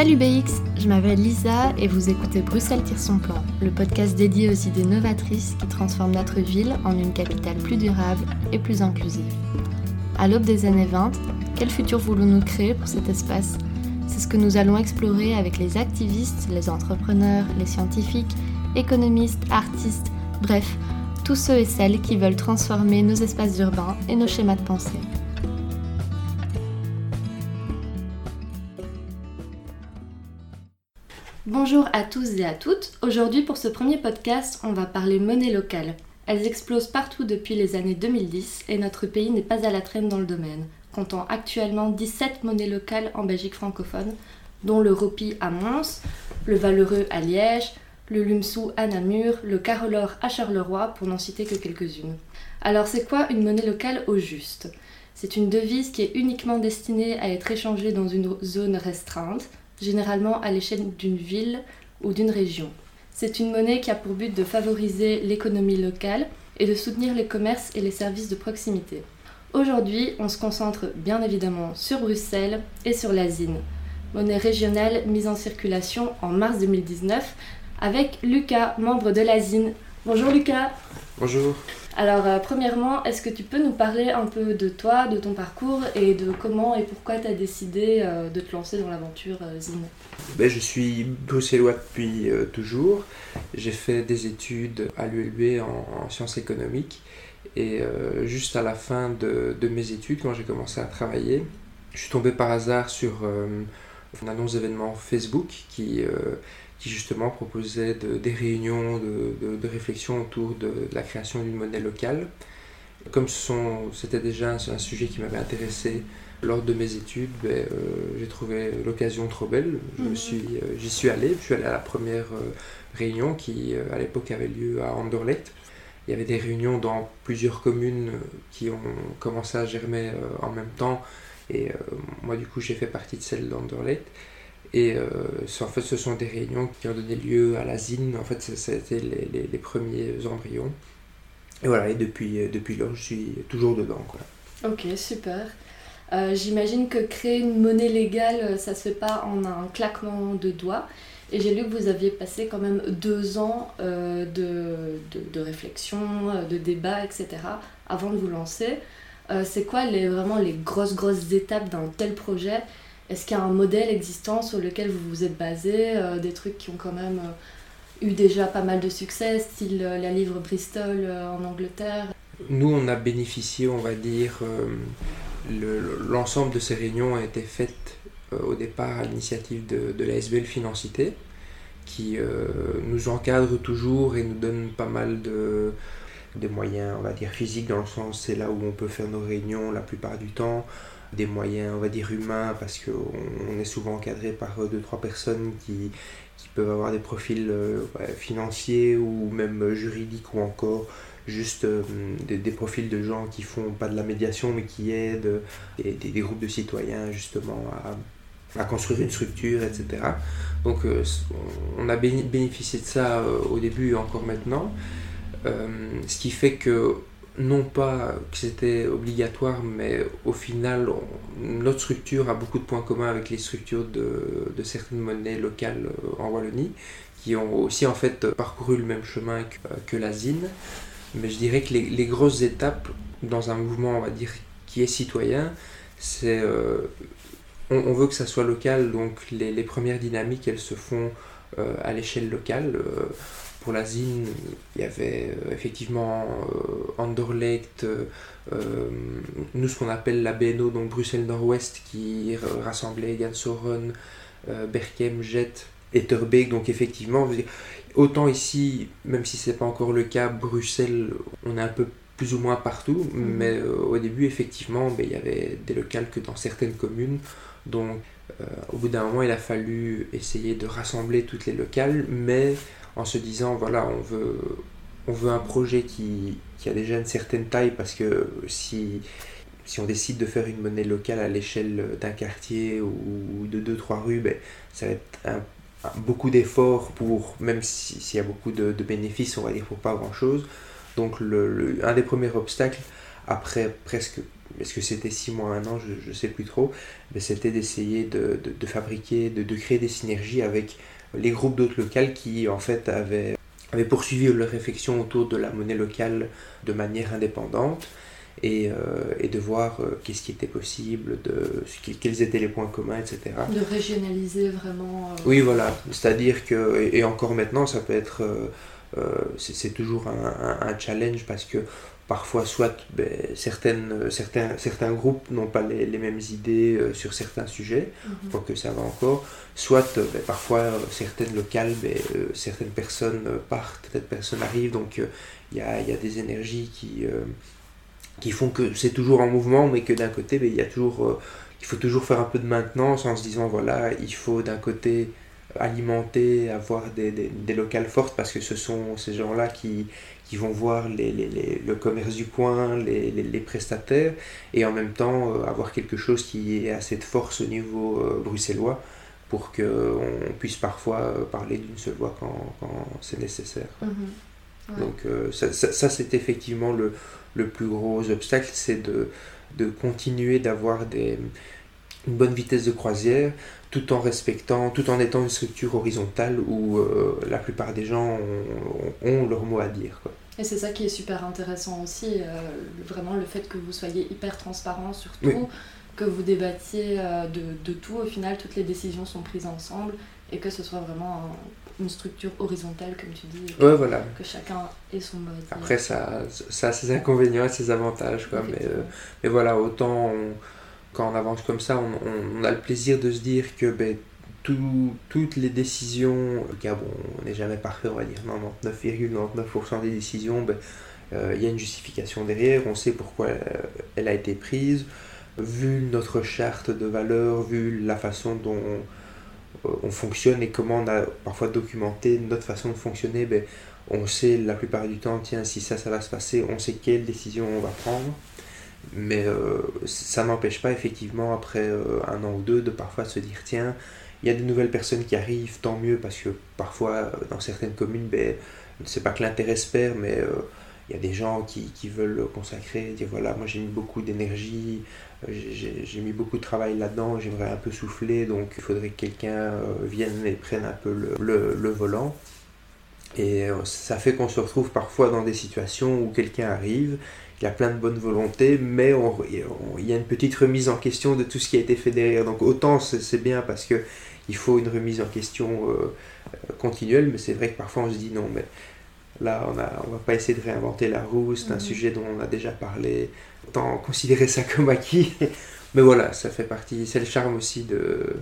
Salut BX, je m'appelle Lisa et vous écoutez Bruxelles tire son plan, le podcast dédié aux idées novatrices qui transforment notre ville en une capitale plus durable et plus inclusive. À l'aube des années 20, quel futur voulons-nous créer pour cet espace? C'est ce que nous allons explorer avec les activistes, les entrepreneurs, les scientifiques, économistes, artistes, bref, tous ceux et celles qui veulent transformer nos espaces urbains et nos schémas de pensée. Bonjour à tous et à toutes. Aujourd'hui pour ce premier podcast, on va parler monnaie locale. Elles explosent partout depuis les années 2010 et notre pays n'est pas à la traîne dans le domaine, comptant actuellement 17 monnaies locales en Belgique francophone, dont le Ropi à Mons, le Valeureux à Liège, le Lumsou à Namur, le Carolor à Charleroi, pour n'en citer que quelques-unes. Alors c'est quoi une monnaie locale au juste? C'est une devise qui est uniquement destinée à être échangée dans une zone restreinte, généralement à l'échelle d'une ville ou d'une région. C'est une monnaie qui a pour but de favoriser l'économie locale et de soutenir les commerces et les services de proximité. Aujourd'hui, on se concentre bien évidemment sur Bruxelles et sur la ZIN, monnaie régionale mise en circulation en mars 2019 avec Lucas, membre de la ZIN. Bonjour Lucas. Bonjour. Alors, euh, premièrement, est-ce que tu peux nous parler un peu de toi, de ton parcours et de comment et pourquoi tu as décidé euh, de te lancer dans l'aventure euh, ZIN ben, Je suis bruxellois depuis toujours. J'ai fait des études à l'ULB en, sciences économiques. Et juste à la fin de, de mes études, quand j'ai commencé à travailler, je suis tombé par hasard sur une annonce d'événement Facebook qui qui justement proposait des réunions de, de, réflexion autour de, la création d'une monnaie locale. Comme c'était déjà un, sujet qui m'avait intéressé lors de mes études, ben, euh, j'ai trouvé l'occasion trop belle. Mhm. suis, euh, j'y suis allé. Je suis allé à la première euh, réunion qui, à l'époque, avait lieu à Anderlecht. Il y avait des réunions dans plusieurs communes qui ont commencé à germer en même temps. Et moi, du coup, j'ai fait partie de celle d'Anderlecht. Et euh, en fait, ce sont des réunions qui ont donné lieu à la. En fait, c'était les, les, les, premiers embryons. Et voilà, et depuis, euh, depuis là, je suis toujours dedans. Quoi. Ok, super. Euh, j'imagine que créer une monnaie légale, ça se fait pas en un claquement de doigts. Et j'ai lu que vous aviez passé quand même deux ans de, de, de, réflexion, de débat, etc. avant de vous lancer. c'est quoi les, vraiment les grosses, grosses étapes d'un tel projet? Est-ce qu'il y a un modèle existant sur lequel vous vous êtes basé euh, Des trucs qui ont quand même euh, eu déjà pas mal de succès, style euh, la livre Bristol en Angleterre? Nous, on a bénéficié, on va dire, l'ensemble de ces réunions a été faites au départ à l'initiative de, de l'ASBL Financité, qui nous encadre toujours et nous donne pas mal de, de moyens, on va dire, physiques, dans le sens c'est là où on peut faire nos réunions la plupart du temps des moyens, on va dire, humains, parce qu'on on est souvent encadré par euh, deux, trois personnes qui, peuvent avoir des profils euh, financiers ou même juridiques ou encore juste euh, des, profils de gens qui font pas de la médiation mais qui aident des, groupes de citoyens justement à, à, construire une structure, etc. Donc on a bénéficié de ça au début et encore maintenant. ce qui fait que non pas que c'était obligatoire, mais au final, notre structure a beaucoup de points communs avec les structures de, certaines monnaies locales euh, en Wallonie, qui ont aussi en fait parcouru le même chemin que, que la. Mais je dirais que les, grosses étapes dans un mouvement, on va dire, qui est citoyen, c'est euh, on, veut que ça soit local, donc les, premières dynamiques, elles se font euh, à l'échelle locale pour la ZIN, il y avait euh, effectivement euh, Anderlecht, euh, nous ce qu'on appelle la BNO, donc Bruxelles Nord-Ouest, qui rassemblait Gansoren, Berkem, Jet et Terbeek. Donc effectivement, autant ici, même si ce n'est pas encore le cas, Bruxelles, on est un peu plus ou moins partout, mhm. mais au début, effectivement, ben, il y avait des locales que dans certaines communes. Donc, au bout d'un moment, il a fallu essayer de rassembler toutes les locales, mais en se disant voilà, on veut, on veut un projet qui, qui a déjà une certaine taille parce que si, si on décide de faire une monnaie locale à l'échelle d'un quartier ou de deux, trois rues, ben, ça va être beaucoup d'efforts pour, même s'il y a beaucoup de, bénéfices, on va dire pour pas grand chose. Donc le, un des premiers obstacles, après presque est-ce que c'était six mois, un an, je ne sais plus trop, mais c'était d'essayer de, de, fabriquer, de, de, créer des synergies avec les groupes d'autres locales qui en fait avaient, avaient poursuivi leur réflexion autour de la monnaie locale de manière indépendante et, euh, et de voir euh, qu'est-ce qui était possible, de, quels étaient les points communs, etc. De régionaliser vraiment. Euh, oui, voilà. C'est-à-dire que, et, encore maintenant, ça peut être. c'est toujours un, un, challenge parce que parfois, soit ben, certaines, certains, certains groupes n'ont pas les, les, mêmes idées sur certains sujets, mm que ça va encore, soit ben, parfois certaines locales, ben, certaines personnes partent, certaines personnes arrivent, donc il y a, y, a, des énergies qui qui font que c'est toujours en mouvement, mais que d'un côté, il y a toujours, euh, il faut toujours faire un peu de maintenance en se disant voilà, il faut d'un côté alimenter, avoir des, des, des, locales fortes parce que ce sont ces gens-là qui, qui vont voir les, les, le commerce du coin, les, prestataires, et en même temps euh, avoir quelque chose qui ait assez de force au niveau euh, bruxellois pour qu'on puisse parfois parler d'une seule voix quand, quand c'est nécessaire. Mm-hmm. Donc ça, ça, ça c'est effectivement le, le plus gros obstacle, c'est de, de continuer d'avoir une bonne vitesse de croisière tout en respectant, tout en étant une structure horizontale où euh, la plupart des gens ont, leur mot à dire. Quoi. Et c'est ça qui est super intéressant aussi, euh, vraiment le fait que vous soyez hyper transparent sur tout, que vous débattiez euh, de, de, tout, au final toutes les décisions sont prises ensemble et que ce soit vraiment une structure horizontale, comme tu dis. Que, voilà. que chacun ait son mode. Après, ça, ça a ses inconvénients et ses avantages. Quoi, mais, euh, mais voilà, autant quand on avance comme ça, on, on, a le plaisir de se dire que ben, tout, toutes les décisions, car bon, on n'est jamais parfait, on va dire 99,99% des décisions, ben, euh, il y a une justification derrière, on sait pourquoi euh, elle a été prise. Vu notre charte de valeurs, vu la façon dont euh, on fonctionne et comment on a parfois documenté notre façon de fonctionner, ben, on sait la plupart du temps, tiens, si ça, ça va se passer, on sait quelle décision on va prendre. Mais ça n'empêche pas effectivement, après un an ou deux, de parfois se dire, tiens, il y a des nouvelles personnes qui arrivent, tant mieux, parce que parfois, dans certaines communes, ben, c'est pas que l'intérêt se perd, mais il y a des gens qui, qui veulent consacrer, dire voilà, moi j'ai mis beaucoup d'énergie, j'ai mis beaucoup de travail là-dedans, j'aimerais un peu souffler, donc il faudrait que quelqu'un euh, vienne et prenne un peu le, le, volant. Et euh, ça fait qu'on se retrouve parfois dans des situations où quelqu'un arrive, il a plein de bonne volonté, mais il y a une petite remise en question de tout ce qui a été fait derrière. Donc autant c'est bien parce que il faut une remise en question euh, continuelle, mais c'est vrai que parfois on se dit non, mais Là, on ne on va pas essayer de réinventer la roue, c'est un mhm. sujet dont on a déjà parlé. Autant considérer ça comme acquis. Mais voilà, ça fait partie, c'est le charme aussi de,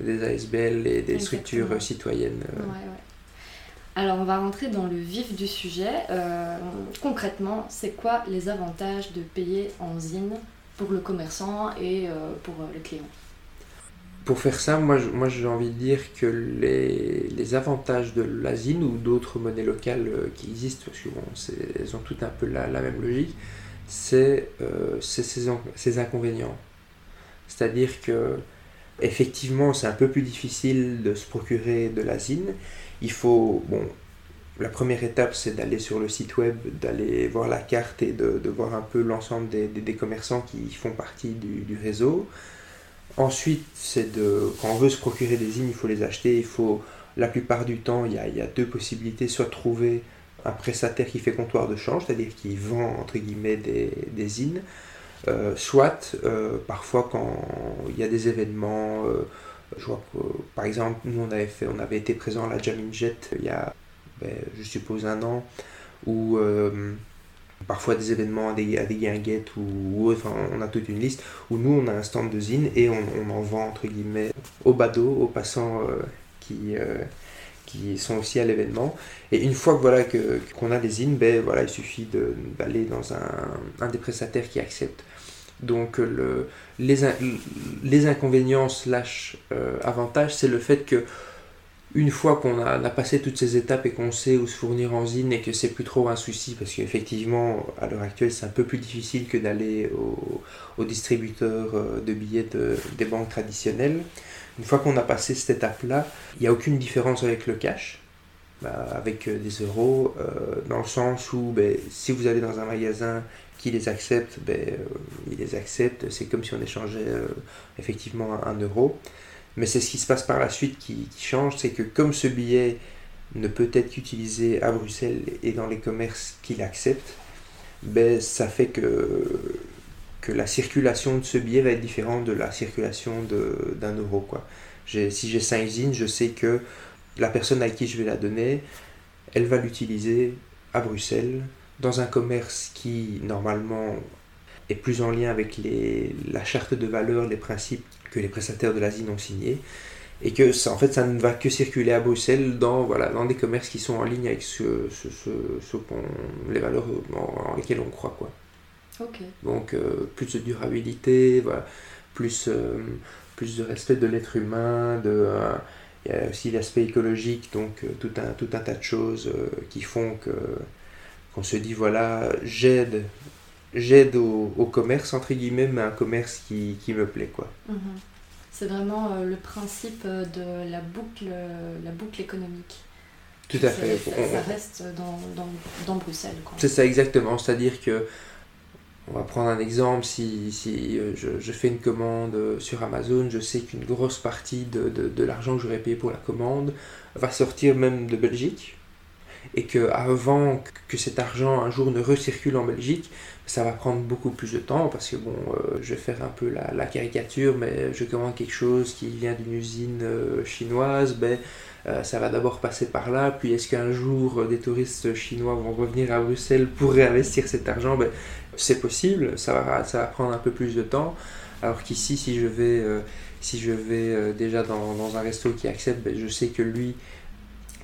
des ASBL et des structures citoyennes. Ouais, ouais. Alors, on va rentrer dans le vif du sujet. Euh, concrètement, c'est quoi les avantages de payer en ZIN pour le commerçant et euh, pour euh, le client? Pour faire ça, moi, j'ai envie de dire que les, avantages de l'asine ou d'autres monnaies locales euh, qui existent, parce qu'elles ont toutes un peu la, même logique, c'est euh, ces, inconvénients. C'est-à-dire que effectivement c'est un peu plus difficile de se procurer de l'asine. Il faut, bon, la première étape c'est d'aller sur le site web, d'aller voir la carte et de, voir un peu l'ensemble des, commerçants qui font partie du réseau. Ensuite, c'est de, quand on veut se procurer des zines, il faut les acheter. Il faut, la plupart du temps, il y a, deux possibilités. Soit trouver un prestataire qui fait comptoir de change, c'est-à-dire qui vend entre guillemets des, des zines. Euh, soit, euh, parfois, quand il y a des événements, euh, par exemple, nous on avait, fait, on avait été présent à la Jamin Jet il y a, ben, je suppose, un an, où parfois des événements à des, guinguettes ou, enfin, on a toute une liste où nous on a un stand de zine et on, en vend entre guillemets aux badauds, aux passants euh, qui, euh, qui sont aussi à l'événement. Et une fois que voilà que, qu'on a des zines, ben, voilà, il suffit d'aller dans un, un, des prestataires qui accepte. Donc le, les, les inconvénients slash euh, avantages, c'est le fait que une fois qu'on a, passé toutes ces étapes et qu'on sait où se fournir en zine et que c'est plus trop un souci, parce qu'effectivement, à l'heure actuelle, c'est un peu plus difficile que d'aller au, distributeur euh, de billets des banques traditionnelles. Une fois qu'on a passé cette étape-là, il n'y a aucune différence avec le cash. bah, avec des euros, dans le sens où ben, si vous allez dans un magasin qui les accepte, ben, il les accepte, c'est comme si on échangeait effectivement un, euro. Mais c'est ce qui se passe par la suite qui, change, c'est que comme ce billet ne peut être qu'utilisé à Bruxelles et dans les commerces qui l'acceptent, ben, ça fait que, que la circulation de ce billet va être différente de la circulation d'un euro. Quoi. Si j'ai 5 zines, je sais que la personne à qui je vais la donner, elle va l'utiliser à Bruxelles, dans un commerce qui normalement est plus en lien avec les, la charte de valeur, les principes que les prestataires de la zine ont signés et que ça, en fait ça ne va que circuler à Bruxelles dans, voilà, dans des commerces qui sont en ligne avec ce, ce, ce, les valeurs en, lesquelles on croit. Quoi. Donc euh, plus de durabilité, voilà, plus, euh, plus de respect de l'être humain, de, euh, il y a aussi l'aspect écologique, donc tout, un, tout un tas de choses qui font que qu'on se dit voilà, j'aide j'aide au, au, commerce entre guillemets, mais un commerce qui, qui me plaît. quoi. Mm-hmm. C'est vraiment euh, le principe euh, de la boucle, euh, la boucle économique. Tout à fait. Ça, reste dans, dans, dans Bruxelles. C'est ça exactement. C'est-à-dire que, on va prendre un exemple, si, si je, je, fais une commande sur Amazon, je sais qu'une grosse partie de, de, de l'argent que j'aurais payé pour la commande va sortir même de Belgique et que avant que cet argent un jour ne recircule en Belgique, ça va prendre beaucoup plus de temps parce que bon, euh, je vais faire un peu la, caricature, mais je commande quelque chose qui vient d'une usine euh, chinoise, ben, euh, ça va d'abord passer par là, puis est-ce qu'un jour des touristes chinois vont revenir à Bruxelles pour réinvestir cet argent? Ben, C'est possible, ça va, ça va prendre un peu plus de temps, alors qu'ici, si je vais, si je vais déjà dans, un resto qui accepte, ben, je sais que lui,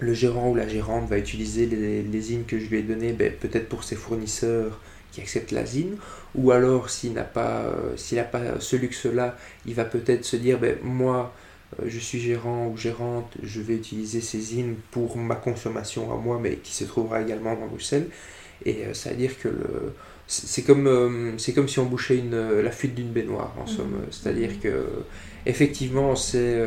le gérant ou la gérante va utiliser les, les que je lui ai données ben, peut-être pour ses fournisseurs qui acceptent la zine, ou alors s'il n'a pas, euh, s'il n'a pas ce luxe-là, il va peut-être se dire, ben, moi, euh, je suis gérant ou gérante, je vais utiliser ces zines pour ma consommation à moi, mais qui se trouvera également dans Bruxelles. Et euh, ça veut dire que le, c'est comme, c'est comme si on bouchait une, la fuite d'une baignoire, en somme. Mmh. C'est-à-dire mmh. que, effectivement, c'est,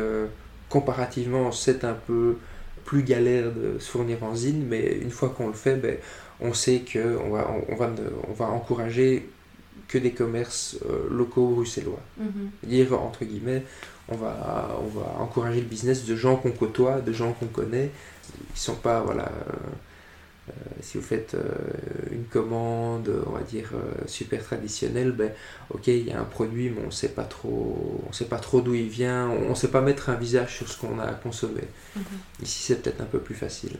comparativement, c'est un peu plus galère de se fournir en zine, mais une fois qu'on le fait, ben, on sait qu'on va, on, va, on va encourager que des commerces euh, locaux bruxellois. Mm-hmm. Dire, entre guillemets, on va, on va encourager le business de gens qu'on côtoie, de gens qu'on connaît, qui sont pas, voilà, euh, si vous faites une commande, on va dire, super traditionnelle, ben, ok, il y a un produit, mais on sait pas trop, on sait pas trop d'où il vient, on ne sait pas mettre un visage sur ce qu'on a consommé. Mm-hmm. Ici, c'est peut-être un peu plus facile.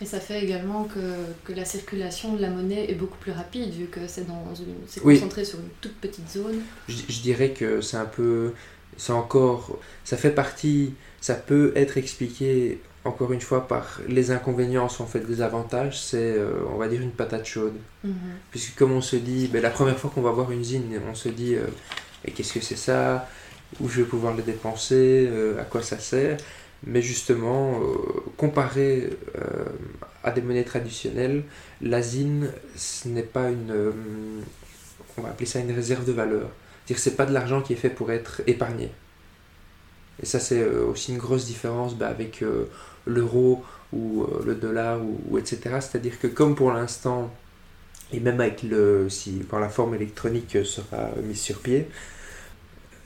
Et ça fait également que, que, la circulation de la monnaie est beaucoup plus rapide vu que c'est concentré sur une toute petite zone. Je, je dirais que c'est un peu c'est encore ça fait partie ça peut être expliqué encore une fois par les inconvénients en fait des avantages c'est euh, on va dire une patate chaude mhm. puisque comme on se dit ben, la première fois qu'on va voir une zine on se dit euh, qu'est-ce que c'est ça? Où je vais pouvoir le dépenser? Euh, à quoi ça sert? Mais justement, euh, comparé à des monnaies traditionnelles, l'asine, ce n'est pas une. On va appeler ça une réserve de valeur. C'est-à-dire c'est pas de l'argent qui est fait pour être épargné. Et ça, c'est aussi une grosse différence bah, avec l'euro ou le dollar ou, etc. C'est-à-dire que comme pour l'instant, et même avec le, si, quand la forme électronique sera mise sur pied,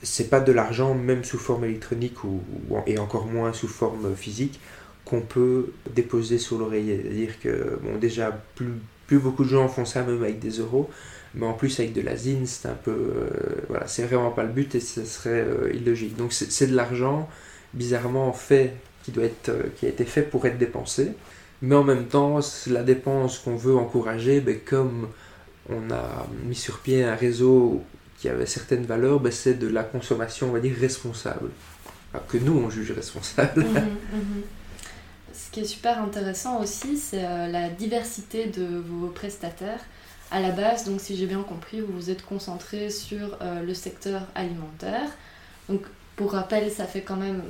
c'est pas de l'argent, même sous forme électronique ou, et encore moins sous forme physique, qu'on peut déposer sur l'oreiller. C'est-à-dire que, bon, déjà, plus, plus beaucoup de gens font ça même avec des euros, mais en plus avec de la zine, c'est un peu. Euh, voilà, c'est vraiment pas le but et ce serait euh, illogique. Donc c'est de l'argent bizarrement fait, qui, doit être, euh, qui a été fait pour être dépensé, mais en même temps, la dépense qu'on veut encourager, ben, comme on a mis sur pied un réseau qui avait certaines valeurs, ben, c'est de la consommation, on va dire, responsable. que nous, on juge responsable. Mhm, mhm. Ce qui est super intéressant aussi, c'est euh, la diversité de vos prestataires. À la base, donc si j'ai bien compris, vous vous êtes concentré sur euh, le secteur alimentaire. Donc pour rappel, ça fait quand même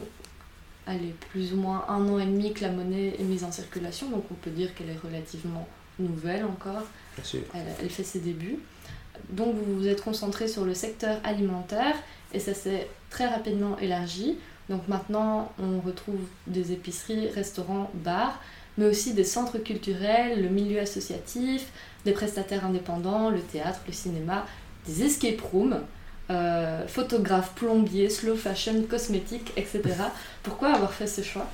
allez, plus ou moins un an et demi que la monnaie est mise en circulation, donc on peut dire qu'elle est relativement nouvelle encore. Elle, elle, fait ses débuts. Donc vous vous êtes concentré sur le secteur alimentaire et ça s'est très rapidement élargi. Donc maintenant on retrouve des épiceries, restaurants, bars, mais aussi des centres culturels, le milieu associatif, des prestataires indépendants, le théâtre, le cinéma, des escape rooms, euh, photographes, plombiers, slow fashion, cosmétiques, etc. Pourquoi avoir fait ce choix?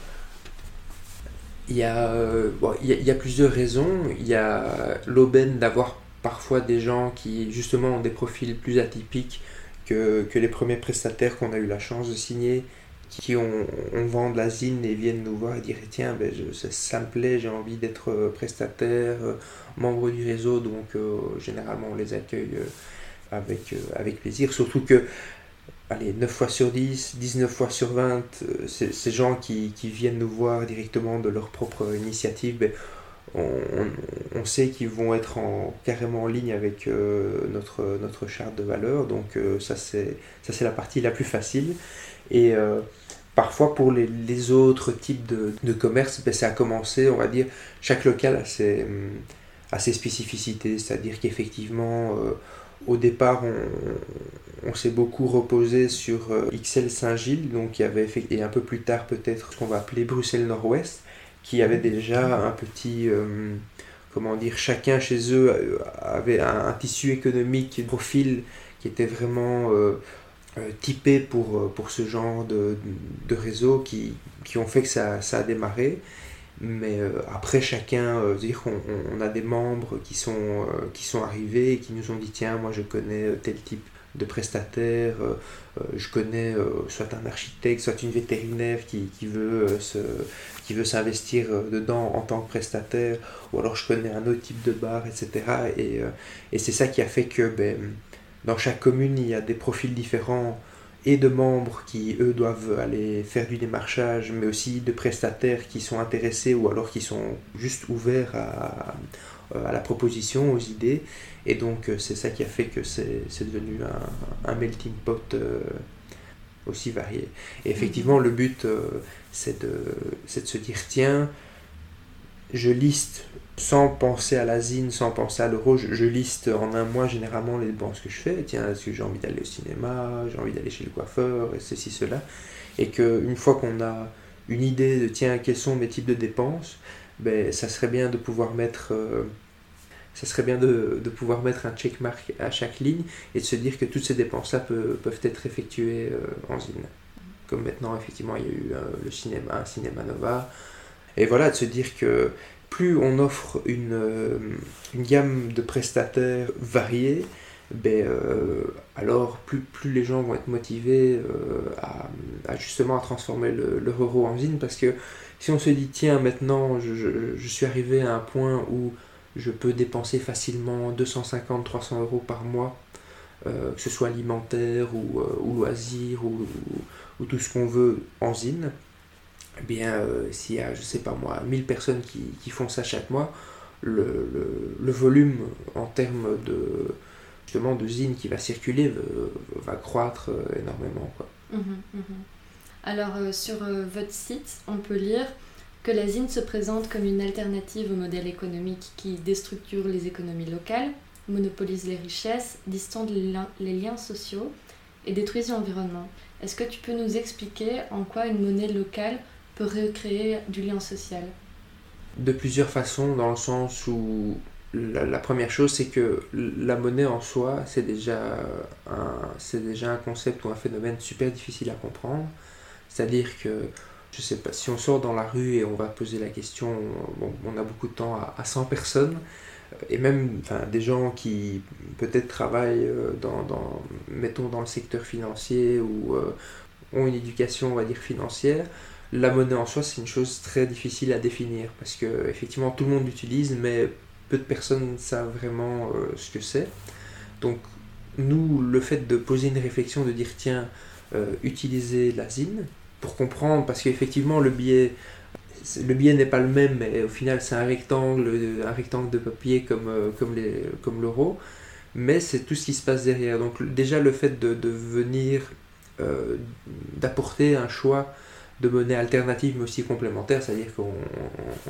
Il y, a, euh, il, y a, plusieurs raisons. Il y a l'aubaine d'avoir parfois des gens qui justement ont des profils plus atypiques que, les premiers prestataires qu'on a eu la chance de signer, qui ont, on vend de la zine et viennent nous voir et dire tiens ben, ça, me plaît, j'ai envie d'être euh, prestataire, membre du réseau, donc généralement on les accueille avec, avec plaisir. Surtout que allez, 9 fois sur 10, 19 fois sur 20, euh, ces gens qui, qui, viennent nous voir directement de leur propre initiative, ben, on, sait qu'ils vont être en, carrément en ligne avec euh, notre, notre charte de valeur. Donc euh, ça c'est la partie la plus facile. Et parfois pour les, autres types de, de commerce, ben, ça a commencé, on va dire, chaque local a ses, a ses spécificités. C'est-à-dire qu'effectivement au départ, on, s'est beaucoup reposé sur euh, XL Saint-Gilles, donc il y avait et un peu plus tard peut-être ce qu'on va appeler Bruxelles Nord-Ouest, qui avait déjà un petit, euh, comment dire, chacun chez eux euh, avait un, tissu économique, un profil qui était vraiment typé pour, pour ce genre de, réseaux qui, qui, ont fait que ça, ça a démarré. Mais euh, après, chacun, euh, dire on a des membres qui sont, euh, qui sont arrivés et qui nous ont dit tiens, moi je connais tel type de prestataire, je connais soit un architecte, soit une vétérinaire qui, qui veut se, qui veut s'investir dedans en tant que prestataire, ou alors je connais un autre type de bar, etc. Et, et c'est ça qui a fait que ben, dans chaque commune, il y a des profils différents et de membres qui, eux, doivent aller faire du démarchage, mais aussi de prestataires qui sont intéressés ou alors qui sont juste ouverts à, à la proposition, aux idées. Et donc, euh, c'est ça qui a fait que c'est devenu un, melting pot euh, aussi varié. Et effectivement, le but, euh, c'est de, de se dire, tiens, je liste sans penser à la zine, sans penser à l'euro, je, liste en un mois généralement les dépenses que je fais. Tiens, est-ce que j'ai envie d'aller au cinéma, j'ai envie d'aller chez le coiffeur, et ceci, cela. Et qu'une fois qu'on a une idée de tiens, quels sont mes types de dépenses, ben, ça serait bien de pouvoir mettre. Euh, ça serait bien de, de, pouvoir mettre un checkmark à chaque ligne et de se dire que toutes ces dépenses-là peuvent, être effectuées euh, en zine. Comme maintenant, effectivement, il y a eu euh, le cinéma, Cinéma Nova. Et voilà, de se dire que plus on offre une, euh, une gamme de prestataires variés, ben, euh, alors plus, les gens vont être motivés euh, à, à transformer le, leur euro en zine parce que si on se dit tiens maintenant je, suis arrivé à un point où je peux dépenser facilement 250-300 euros par mois que ce soit alimentaire ou, loisir ou, tout ce qu'on veut en zine eh bien, euh, s'il y a, je sais pas moi, 1000 personnes qui, qui font ça chaque mois, le, le, volume en termes de, justement, de qui va circuler va, croître euh, énormément. Mmh mmh Alors, euh, sur votre site, on peut lire que la zine se présente comme une alternative au modèle économique qui déstructure les économies locales, monopolise les richesses, distende les liens sociaux et détruise l'environnement. Est-ce que tu peux nous expliquer en quoi une monnaie locale peut recréer du lien social De plusieurs façons, dans le sens où la, première chose, c'est que la monnaie en soi, c'est déjà, un, concept ou un phénomène super difficile à comprendre. C'est-à-dire que, je sais pas, si on sort dans la rue et on va poser la question, on a beaucoup de temps à, 100 personnes, et même des gens qui peut-être travaillent euh, dans, dans, mettons, dans le secteur financier ou euh, ont une éducation, on va dire, financière, la monnaie en soi, c'est une chose très difficile à définir parce que effectivement tout le monde l'utilise, mais peu de personnes savent vraiment euh, ce que c'est. Donc nous, le fait de poser une réflexion, de dire tiens, euh, utiliser pour comprendre, parce qu'effectivement le billet, le billet n'est pas le même, mais au final c'est un rectangle, un rectangle de papier comme, euh, comme, les, comme l'euro, mais c'est tout ce qui se passe derrière. Donc déjà le fait de, de venir, d'apporter un choix de monnaie alternative mais aussi complémentaire, c'est-à-dire qu'on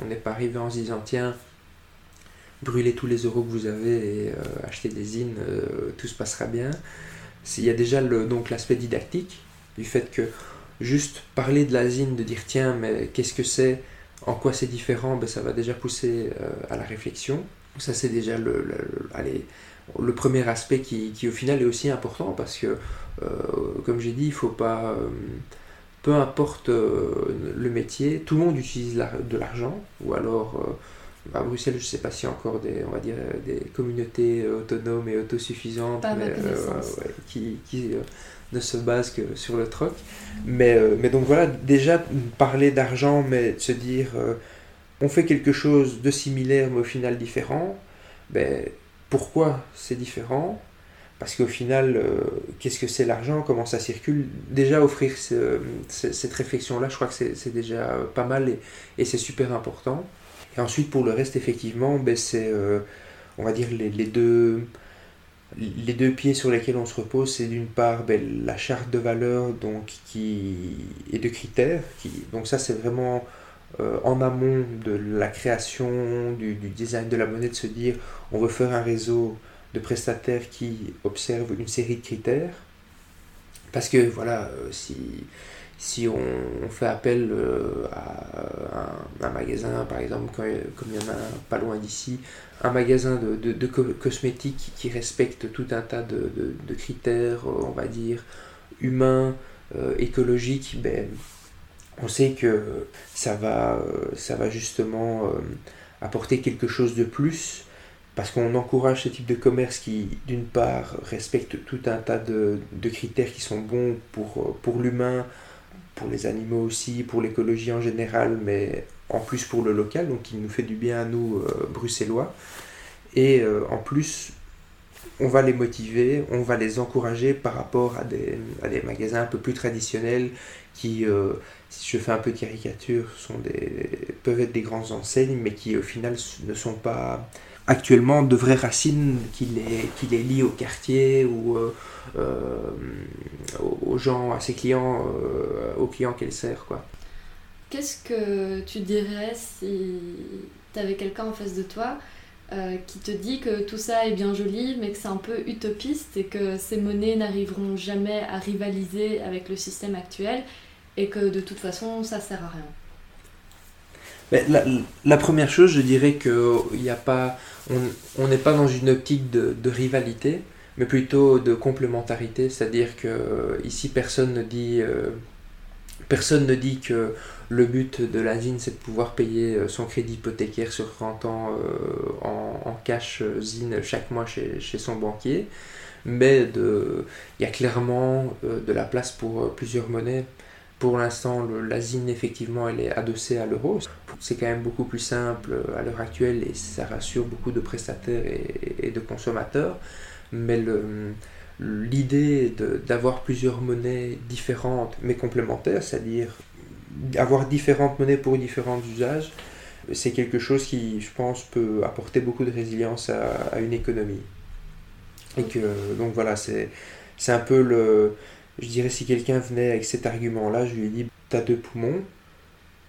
n'est pas arrivé en se disant tiens, brûlez tous les euros que vous avez et euh, achetez des zines, euh, tout se passera bien. Il y a déjà donc l'aspect didactique du fait que juste parler de la zine, de dire tiens, mais qu'est-ce que c'est En quoi c'est différent ben, Ça va déjà pousser à la réflexion. Ça, c'est déjà le, le, premier aspect qui, qui, au final, est aussi important parce que, comme j'ai dit, il faut pas peu importe le métier, tout le monde utilise de l'argent, ou alors à Bruxelles, je ne sais pas s'il y a encore des, on va dire, des communautés autonomes et autosuffisantes qui, qui ne se basent que sur le troc. Mais, mais donc voilà, déjà parler d'argent, mais se dire on fait quelque chose de similaire mais au final différent, ben, pourquoi c'est différent? Parce qu'au final, qu'est-ce que c'est l'argent Comment ça circule? Déjà offrir cette réflexion-là, je crois que c'est déjà pas mal et, c'est super important. Et ensuite, pour le reste, effectivement, ben, c'est, euh, on va dire, les, deux, les deux pieds sur lesquels on se repose, c'est d'une part ben, la charte de valeurs et de critères. Donc ça, c'est vraiment euh, en amont de la création, du, design de la monnaie, de se dire, on veut faire un réseau de prestataires qui observent une série de critères. Parce que, voilà, euh, si si on, fait appel euh, à un, magasin, par exemple, comme il y en a pas loin d'ici, un magasin de, cosmétiques qui respecte tout un tas de, critères, euh, on va dire, humains, euh, écologiques, ben, on sait que ça va, ça va justement apporter quelque chose de plus parce qu'on encourage ce type de commerce qui, d'une part, respecte tout un tas de, critères qui sont bons pour, pour l'humain, pour les animaux aussi, pour l'écologie en général, mais en plus pour le local, donc il nous fait du bien à nous, euh, bruxellois. Et euh, en plus, on va les motiver, on va les encourager par rapport à des, à des magasins un peu plus traditionnels qui, euh, si je fais un peu de caricature, sont des, peuvent être des grandes enseignes, mais qui au final ne sont pas actuellement de vraies racines qui les, qui les lient au quartier ou euh, euh, aux gens, à ses clients, euh, aux clients qu'elle sert. Quoi. Qu'est-ce que tu dirais si tu avais quelqu'un en face de toi qui te dit que tout ça est bien joli, mais que c'est un peu utopiste et que ces monnaies n'arriveront jamais à rivaliser avec le système actuel et que de toute façon ça sert à rien? La, première chose, je dirais que a pas, on n'est pas dans une optique de, rivalité, mais plutôt de complémentarité. C'est-à-dire que euh, ici, personne ne dit, euh, personne ne dit que le but de la ZIN, c'est de pouvoir payer euh, son crédit hypothécaire sur 30 ans en, en, cash ZIN chaque mois chez son banquier. Mais il y a clairement de la place pour plusieurs monnaies. Pour l'instant, la ZIN, effectivement, elle est adossée à l'euro. C'est quand même beaucoup plus simple euh, à l'heure actuelle et ça rassure beaucoup de prestataires et, de consommateurs. Mais l'idée d'avoir plusieurs monnaies différentes mais complémentaires, c'est-à-dire avoir différentes monnaies pour différents usages, c'est quelque chose qui, je pense, peut apporter beaucoup de résilience à, à une économie. Et que, donc voilà, c'est un peu le, je dirais si quelqu'un venait avec cet argument-là, je lui dit T'as deux poumons,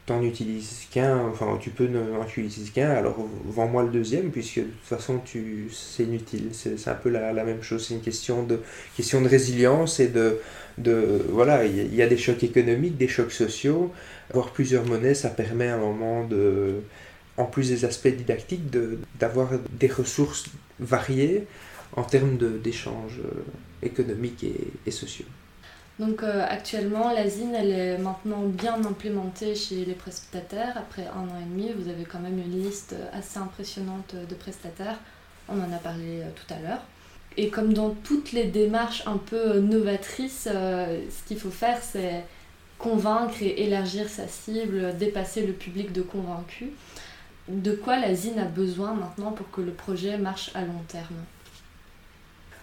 t'en utilises qu'un, enfin tu peux n'en utiliser qu'un, alors vends-moi le deuxième, puisque de toute façon tu, c'est inutile. C'est, un peu la, même chose, c'est une question de, question de résilience et de. de voilà, il y, a des chocs économiques, des chocs sociaux. Avoir plusieurs monnaies, ça permet à un moment de. En plus des aspects didactiques, d'avoir des ressources variées en termes d'échanges euh, économiques et sociaux. Donc euh, actuellement, la ZIN, elle est maintenant bien implémentée chez les prestataires. Après un an et demi, vous avez quand même une liste assez impressionnante de prestataires. On en a parlé euh, tout à l'heure. Et comme dans toutes les démarches un peu novatrices, euh, ce qu'il faut faire, c'est convaincre et élargir sa cible, dépasser le public de convaincus. De quoi la ZIN a besoin maintenant pour que le projet marche à long terme?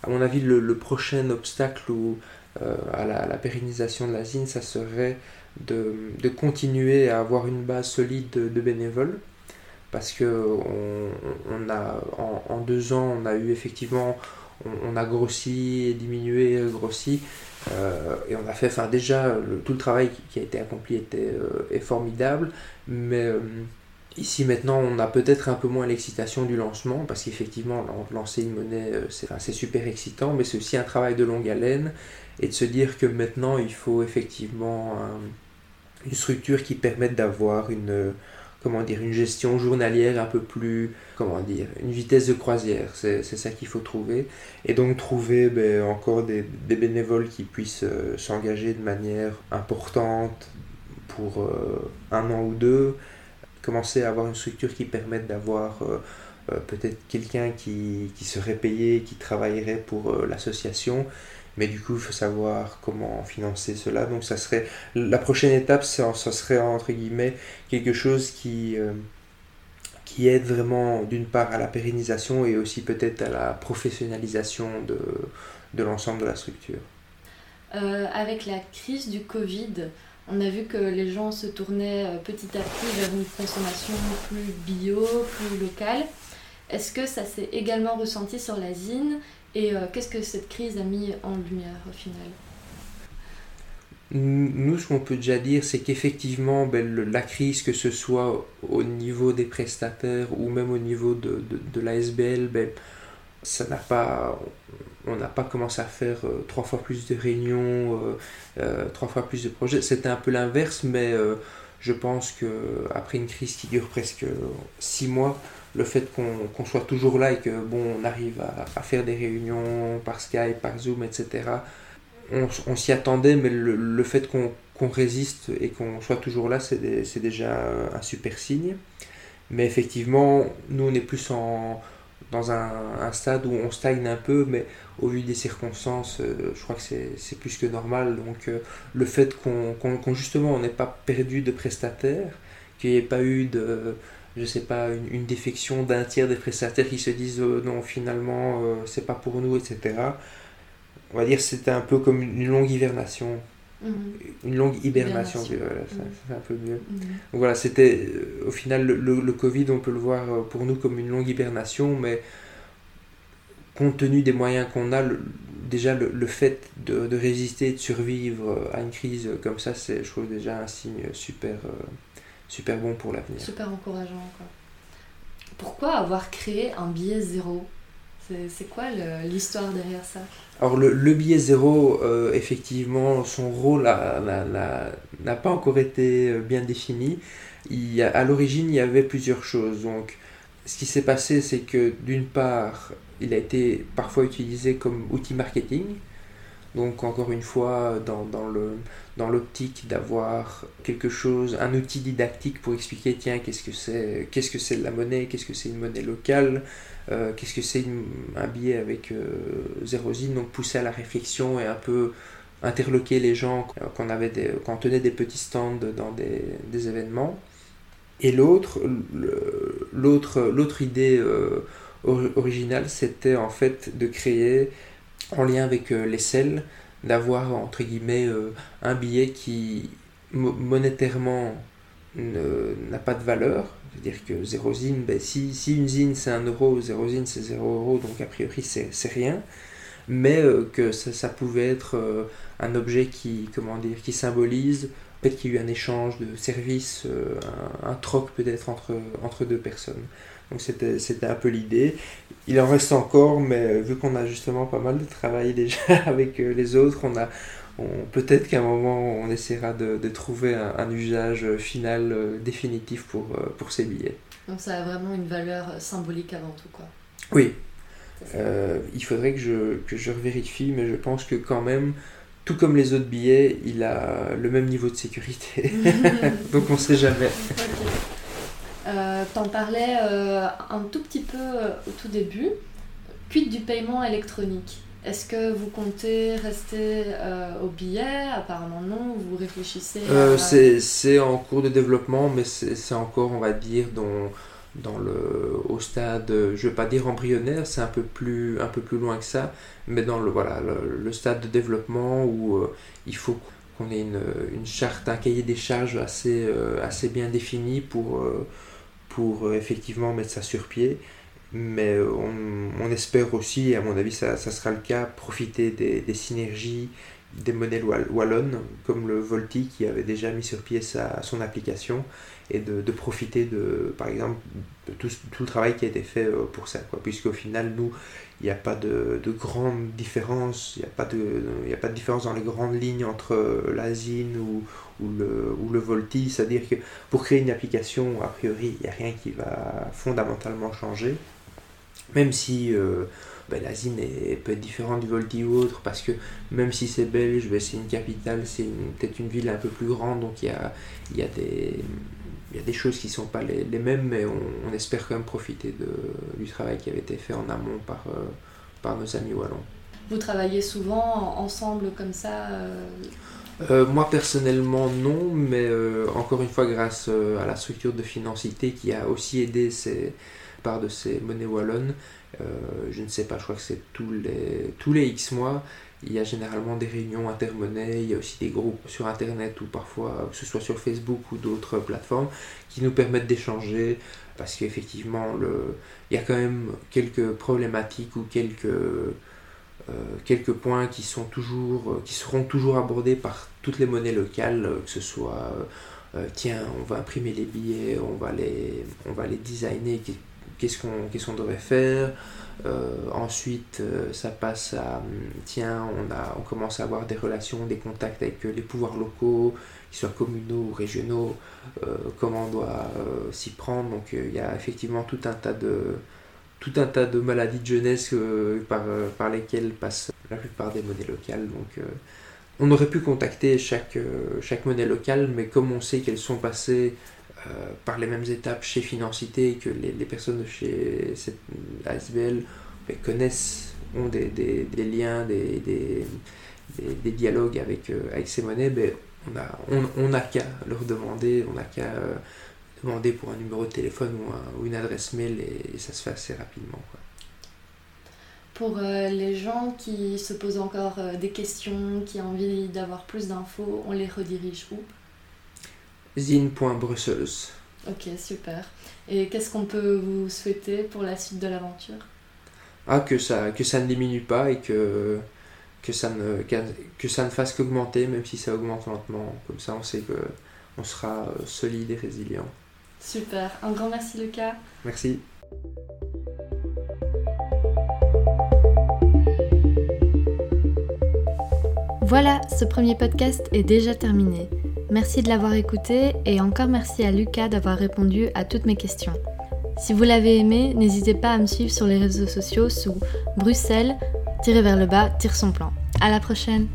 À mon avis, le, le prochain obstacle ou à la, pérennisation de la ZIN, ça serait de, continuer à avoir une base solide de, bénévoles. Parce que on, a, en, deux ans, on a eu effectivement, on, a grossi, diminué, grossi. Euh, et on a fait, enfin déjà, tout le travail qui, a été accompli était, euh, est formidable. Mais Ici maintenant, on a peut-être un peu moins l'excitation du lancement, parce qu'effectivement, lancer une monnaie, c'est super excitant, mais c'est aussi un travail de longue haleine et de se dire que maintenant il faut effectivement une structure qui permette d'avoir une comment dire, une gestion journalière un peu plus, comment dire, une vitesse de croisière. C'est ça qu'il faut trouver. Et donc trouver ben, encore des, bénévoles qui puissent euh, s'engager de manière importante pour euh, un an ou deux, commencer à avoir une structure qui permette d'avoir euh, peut-être quelqu'un qui, qui, serait payé, qui travaillerait pour l'association mais du coup il faut savoir comment financer cela donc ça serait la prochaine étape ça, serait entre guillemets quelque chose qui euh, qui aide vraiment d'une part à la pérennisation et aussi peut-être à la professionnalisation de, de l'ensemble de la structure. Euh, avec la crise du Covid, on a vu que les gens se tournaient euh, petit à petit vers une consommation plus bio, plus locale. Est-ce que ça s'est également ressenti sur la zine et euh, qu'est-ce que cette crise a mis en lumière au final? Nous, ce qu'on peut déjà dire, c'est qu'effectivement, ben, la crise, que ce soit au niveau des prestataires ou même au niveau de, de, de l'ASBL, ben, ça n'a pas, on n'a pas commencé à faire euh, trois fois plus de réunions, euh, trois fois plus de projets. C'était un peu l'inverse, mais je pense qu'après une crise qui dure presque six mois, le fait qu'on soit toujours là et que bon on arrive à, faire des réunions par Skype, par Zoom, etc. On, s'y attendait, mais le, fait qu'on résiste et qu'on soit toujours là, c'est déjà un super signe. Mais effectivement, nous on est plus en, dans un, stade où on stagne un peu, mais au vu des circonstances, euh, je crois que c'est plus que normal. Donc euh, le fait qu'on justement on n'ait pas perdu de prestataires, qu'il n'y ait pas eu de je sais pas, une, défection d'un tiers des prestataires qui se disent euh, non, finalement, euh, c'est pas pour nous, etc. On va dire c'était un peu comme une longue hibernation. Mhm. Une longue hibernation, mhm. c'est un peu mieux. Mhm. Donc voilà, c'était au final le, le, Covid, on peut le voir pour nous comme une longue hibernation, mais compte tenu des moyens qu'on a, déjà le, le fait de, de, résister, de survivre à une crise comme ça, c'est je trouve déjà un signe super super bon pour l'avenir. Super encourageant. Quoi. Pourquoi avoir créé un billet zéro? C'est quoi l'histoire derrière ça? Alors le, le billet zéro, euh, effectivement, son rôle n'a pas encore été euh, bien défini. Il à l'origine, il y avait plusieurs choses. Donc, ce qui s'est passé, c'est que d'une part, il a été parfois utilisé comme outil marketing. Donc encore une fois, dans, dans le, dans l'optique d'avoir quelque chose, un outil didactique pour expliquer, tiens, qu'est-ce que c'est, qu'est-ce que c'est de la monnaie, qu'est-ce que c'est une monnaie locale, euh, qu'est-ce que c'est un billet avec euh, zérosine, donc pousser à la réflexion et un peu interloquer les gens quand on, avait quand on tenait des petits stands dans des, des événements. Et l'autre, l'autre, l'autre idée euh, originale, c'était en fait de créer, en lien avec les selles, d'avoir entre guillemets euh, un billet qui monétairement n'a pas de valeur, c'est-à-dire que zéro zine, ben, si, si, une zine c'est un euro, zéro zine c'est 0 euro, donc a priori c'est rien, mais euh, que ça, pouvait être euh, un objet qui, comment dire, qui symbolise peut-être qu'il y a eu un échange de services, un, un, troc peut-être entre, entre deux personnes. Donc c'était un peu l'idée. Il en reste encore, mais vu qu'on a justement pas mal de travail déjà avec euh, les autres, on a, peut-être qu'à un moment on essaiera de, de trouver un, usage final euh, définitif pour, euh, pour ces billets. Donc ça a vraiment une valeur symbolique avant tout, quoi. Oui. il faudrait que je, que je vérifie, mais je pense que quand même, tout comme les autres billets, il a le même niveau de sécurité. Donc on ne sait jamais. Euh, T'en parlais euh, un tout petit peu euh, au tout début. Quid du paiement électronique? Est-ce que vous comptez rester euh, au billet? Apparemment non. Vous réfléchissez à... C'est en cours de développement, mais c'est encore, on va dire, dans, le, au stade, je ne vais pas dire embryonnaire, c'est un, peu plus, un peu plus loin que ça, mais dans le, voilà, le, stade de développement où il faut qu'on ait une, une, charte, un cahier des charges assez, assez bien défini pour pour euh, effectivement mettre ça sur pied. Mais on, espère aussi, à mon avis ça, sera le cas, profiter des, synergies des monnaies wallonnes, comme le Volti qui avait déjà mis sur pied son application, et de, profiter de, par exemple, de tout, le travail qui a été fait euh, pour ça. Puisqu'au final, nous, il n'y a pas de, de grande différence, il n'y a, pas de, a pas de différence dans les grandes lignes entre l'Asine ou, ou, le, ou le Volti. C'est-à-dire que pour créer une application, a priori, il n'y a rien qui va fondamentalement changer. Même si euh, ben, l'Asine peut être différente du Volti ou autre, parce que même si c'est belge, ben, c'est une capitale, c'est peut-être une ville un peu plus grande, donc il y a, y a des il y a des choses qui ne sont pas les, les mêmes, mais on, on, espère quand même profiter de, du travail qui avait été fait en amont par, euh, par nos amis wallons. Vous travaillez souvent ensemble comme ça euh... Euh, moi personnellement non, mais encore une fois grâce à la structure de Financité qui a aussi aidé ces, par de ces monnaies wallonnes, je ne sais pas, je crois que c'est tous les, tous les X mois, il y a généralement des réunions intermonnaies, il y a aussi des groupes sur Internet ou parfois, que ce soit sur Facebook ou d'autres plateformes, qui nous permettent d'échanger parce qu'effectivement, le... il y a quand même quelques problématiques ou quelques, euh, quelques points qui, sont toujours, qui seront toujours abordés par toutes les monnaies locales, que ce soit euh, tiens, on va imprimer les billets, on va les, on va les designer, qu'est-ce qu'on devrait faire euh, ensuite, euh, ça passe à, tiens, on, a, on commence à avoir des relations, des contacts avec les pouvoirs locaux, qu'ils soient communaux ou régionaux, euh, comment on doit s'y prendre. Donc il y a effectivement tout un tas de, tout un tas de maladies de jeunesse par, par lesquelles passent la plupart des monnaies locales. Donc on aurait pu contacter chaque, chaque monnaie locale, mais comme on sait qu'elles sont passées euh, par les mêmes étapes chez Financité que les, personnes de chez ASBL connaissent, ont des, liens, des, dialogues avec, euh, avec ces monnaies, ben, on n'a qu'à leur demander, on n'a qu'à euh, demander pour un numéro de téléphone ou, un, ou une adresse mail et, ça se fait assez rapidement. Pour euh, les gens qui se posent encore euh, des questions, qui ont envie d'avoir plus d'infos, on les redirige où? zine.brussels. Ok, super. Et qu'est-ce qu'on peut vous souhaiter pour la suite de l'aventure? Ah, que ça, que ça ne diminue pas et que, que, ça, ne, que ça ne fasse qu'augmenter, même si ça augmente lentement. Comme ça, on sait que on sera euh, solide et résilient. Super. Un grand merci, Lucas. Merci. Voilà, ce premier podcast est déjà terminé. Merci de l'avoir écouté et encore merci à Lucas d'avoir répondu à toutes mes questions. Si vous l'avez aimé, n'hésitez pas à me suivre sur les réseaux sociaux sous Bruxelles, tirer vers le bas, tire son plan. À la prochaine!